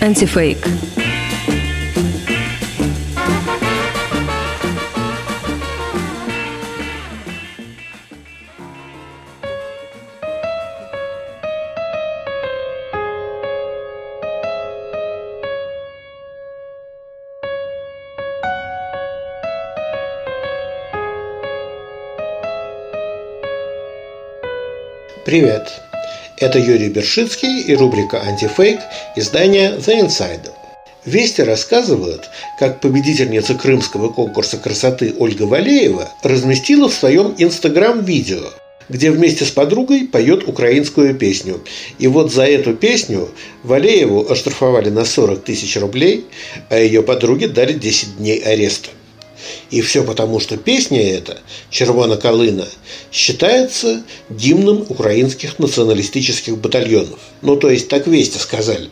Антифейк. Привет! Это Юрий Бершицкий и рубрика «Антифейк» издания «The Insider». Вести рассказывают, как победительница крымского конкурса красоты Ольга Валеева разместила в своем инстаграм-видео, где вместе с подругой поет украинскую песню. И вот за эту песню Валееву оштрафовали на 40 тысяч рублей, а ее подруге дали 10 дней ареста. И все потому, что песня эта, «Червона Калына», считается гимном украинских националистических батальонов. Ну, то есть, так вести сказали.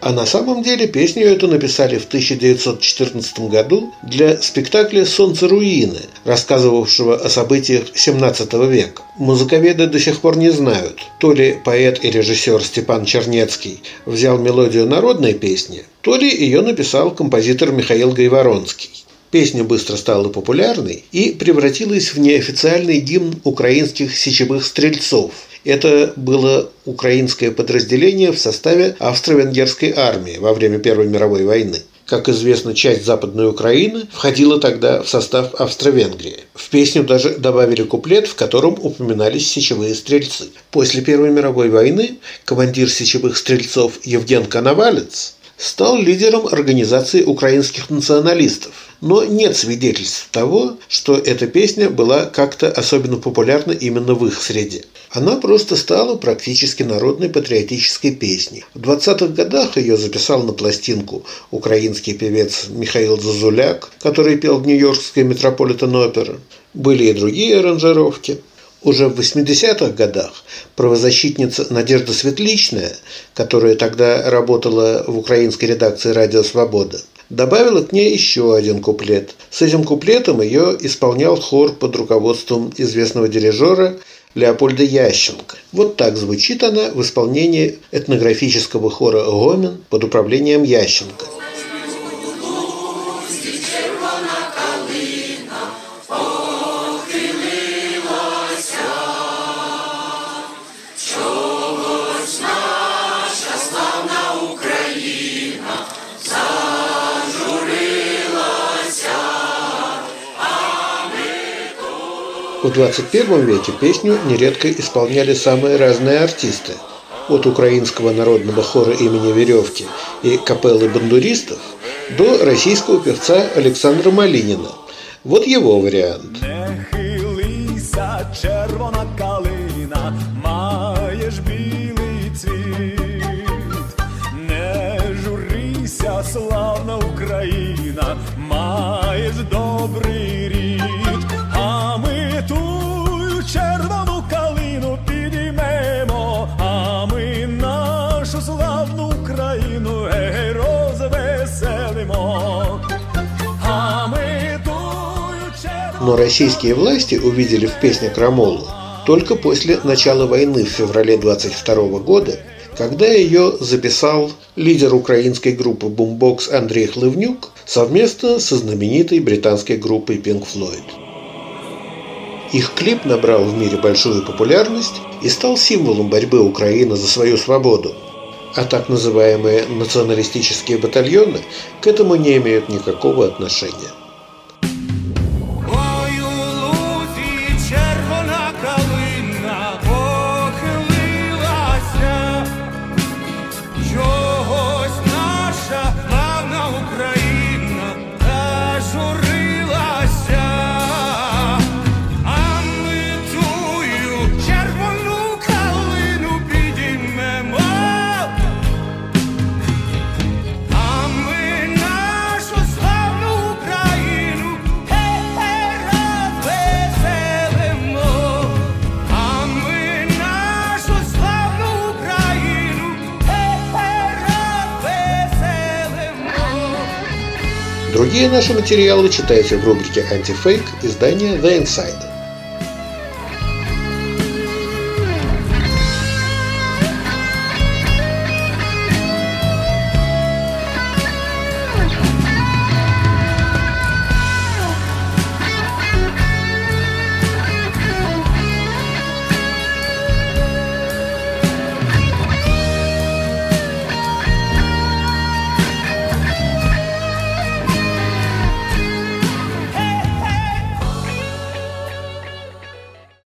А на самом деле песню эту написали в 1914 году для спектакля «Солнце руины», рассказывавшего о событиях XVII века. Музыковеды до сих пор не знают, то ли поэт и режиссер Степан Чернецкий взял мелодию народной песни, то ли ее написал композитор Михаил Гайворонский. Песня быстро стала популярной и превратилась в неофициальный гимн украинских сечевых стрельцов. Это было украинское подразделение в составе австро-венгерской армии во время Первой мировой войны. Как известно, часть Западной Украины входила тогда в состав Австро-Венгрии. В песню даже добавили куплет, в котором упоминались сечевые стрельцы. После Первой мировой войны командир сечевых стрельцов Евген Коновалец стал лидером организации украинских националистов. Но нет свидетельств того, что эта песня была как-то особенно популярна именно в их среде. Она просто стала практически народной патриотической песней. В 20-х годах ее записал на пластинку украинский певец Михаил Зазуляк, который пел в Нью-Йоркской Метрополитен-опера. Были и другие аранжировки. Уже в 80-х годах правозащитница Надежда Светличная, которая тогда работала в украинской редакции «Радио Свобода», добавила к ней еще один куплет. С этим куплетом ее исполнял хор под руководством известного дирижера Леопольда Ященко. Вот так звучит она в исполнении этнографического хора «Гомин» под управлением Ященко. В 21 веке песню нередко исполняли самые разные артисты. От украинского народного хора имени Веревки и капеллы бандуристов до российского певца Александра Малинина. Вот его вариант. червона Но российские власти увидели в песне Крамолу только после начала войны в феврале 22 года, когда ее записал лидер украинской группы Boombox Андрей Хлывнюк совместно со знаменитой британской группой Pink Floyd. Их клип набрал в мире большую популярность и стал символом борьбы Украины за свою свободу. А так называемые националистические батальоны к этому не имеют никакого отношения. Другие наши материалы читайте в рубрике «Антифейк» издания «The Insider».